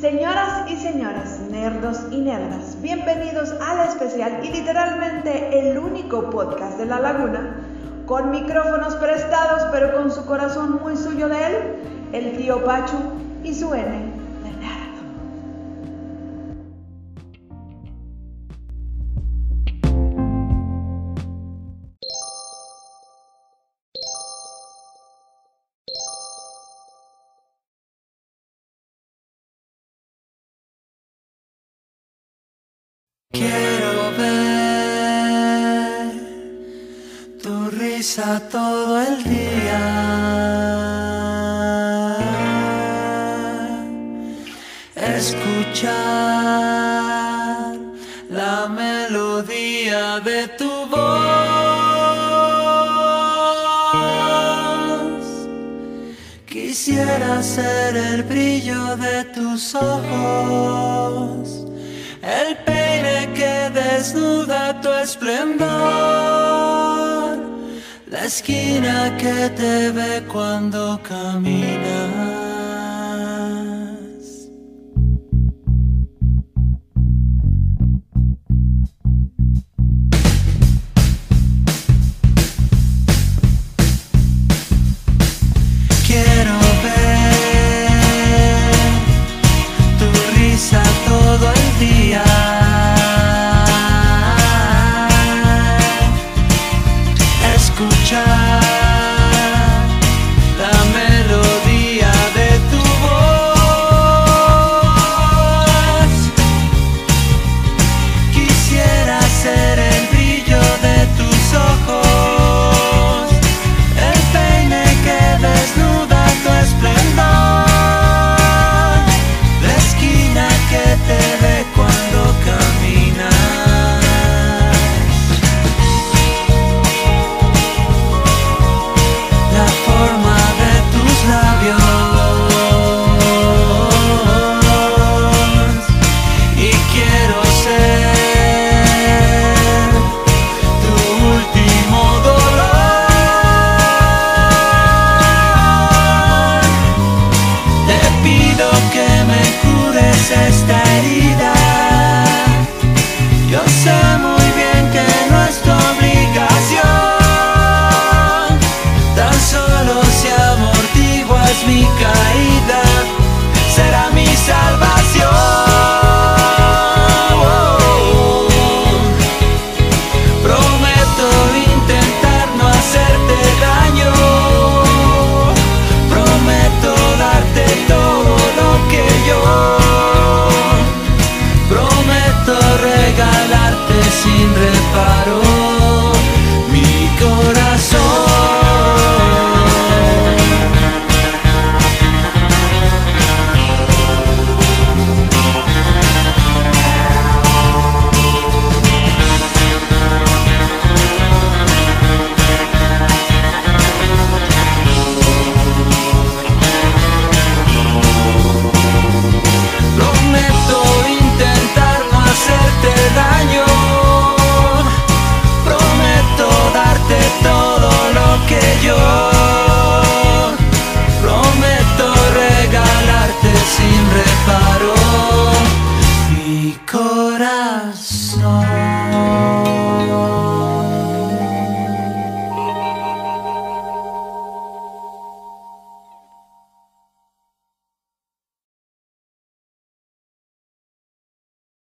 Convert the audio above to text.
Señoras y señores, nerdos y nerdas, bienvenidos al especial y literalmente el único podcast de La Laguna, con micrófonos prestados pero con su corazón muy suyo de él, el tío Pachu y su N Quiero ver tu risa todo el día. Escuchar la melodía de tu voz. Quisiera ser el brillo de tus ojos, el desnuda tu esplendor, la esquina que te ve cuando caminas. coração.